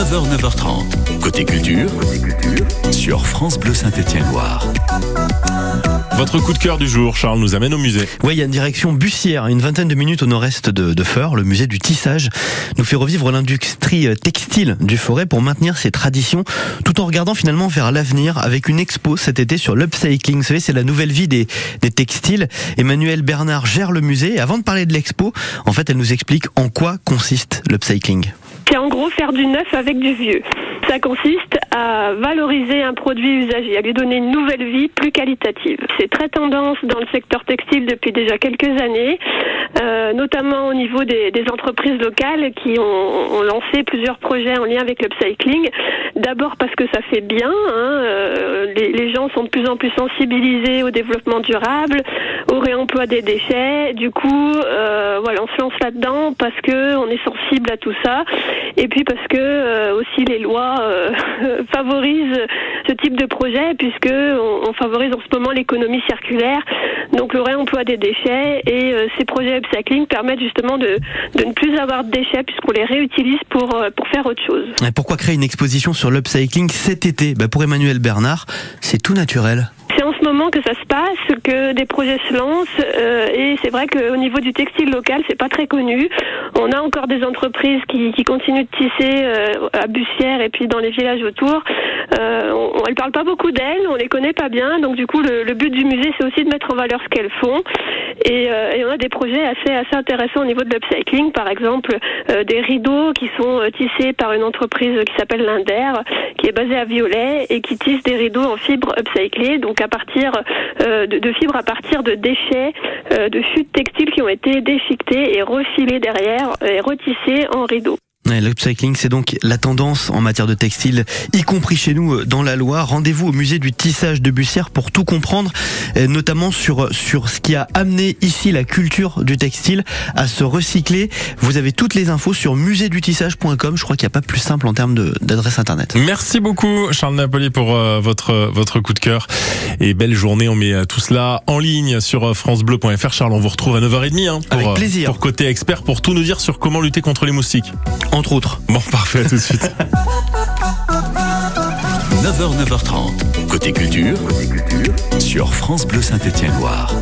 9h, 9h30. Côté culture, sur France Bleu Saint-Étienne-Loire. Votre coup de cœur du jour, Charles, nous amène au musée. Oui, il y a une direction Bussière, une vingtaine de minutes au nord-est de, de Feur. Le musée du tissage nous fait revivre l'industrie textile du forêt pour maintenir ses traditions, tout en regardant finalement vers l'avenir avec une expo cet été sur l'upcycling. Vous savez, c'est la nouvelle vie des, des textiles. Emmanuel Bernard gère le musée. Et avant de parler de l'expo, en fait, elle nous explique en quoi consiste l'upcycling. C'est en gros faire du neuf avec du vieux. Ça consiste à valoriser un produit usagé, à lui donner une nouvelle vie plus qualitative. C'est très tendance dans le secteur textile depuis déjà quelques années, euh, notamment au niveau des, des, entreprises locales qui ont, ont, lancé plusieurs projets en lien avec l'upcycling. D'abord parce que ça fait bien, hein, euh, les, les, gens sont de plus en plus sensibilisés au développement durable, au réemploi des déchets. Du coup, euh, voilà, on se lance là-dedans parce que on est sensible à tout ça, et puis parce que euh, aussi les lois euh, favorisent ce type de projet puisque on, favorise en ce moment l'économie circulaire, donc le réemploi des déchets et euh, ces projets upcycling permettent justement de, de, ne plus avoir de déchets puisqu'on les réutilise pour, euh, pour faire autre chose. Et pourquoi créer une exposition sur l'upcycling cet été? Bah Pour Emmanuel Bernard, c'est tout naturel ce moment que ça se passe, que des projets se lancent, euh, et c'est vrai qu'au niveau du textile local, c'est pas très connu. On a encore des entreprises qui, continuent de tisser euh, à Bussière et puis dans les villages autour. Euh, on, elles parlent pas beaucoup d'elles, on les connaît pas bien, donc du coup le, but du musée c'est aussi de mettre en valeur ce qu'elles font. Et, on a des projets assez assez intéressants au niveau de l'upcycling, par exemple des rideaux qui sont tissés par une entreprise qui s'appelle Linder, qui est basée à Violet et qui tisse des rideaux en fibre upcyclée, donc à partir euh, de, fibres à partir de déchets euh, de chutes textiles qui ont été déchiquetés et refilés derrière et retissés en rideaux. L'upcycling, c'est donc la tendance en matière de textile, y compris chez nous dans la Loire. Rendez-vous au musée du tissage de Bussière pour tout comprendre, notamment sur, sur ce qui a amené ici la culture du textile à se recycler. Vous avez toutes les infos sur muséedutissage.com. Je crois qu'il n'y a pas plus simple en termes d'adresse internet. Merci beaucoup, Charles Napoli, pour euh, votre, votre coup de cœur. Et belle journée. On met tout cela en ligne sur FranceBleu.fr. Charles, on vous retrouve à 9h30 hein, pour, Avec plaisir. pour Côté Expert pour tout nous dire sur comment lutter contre les moustiques. Entre autres. Bon, parfait, à tout de suite. 9h, 9h30. Côté culture, sur France Bleu Saint-Étienne-Loire.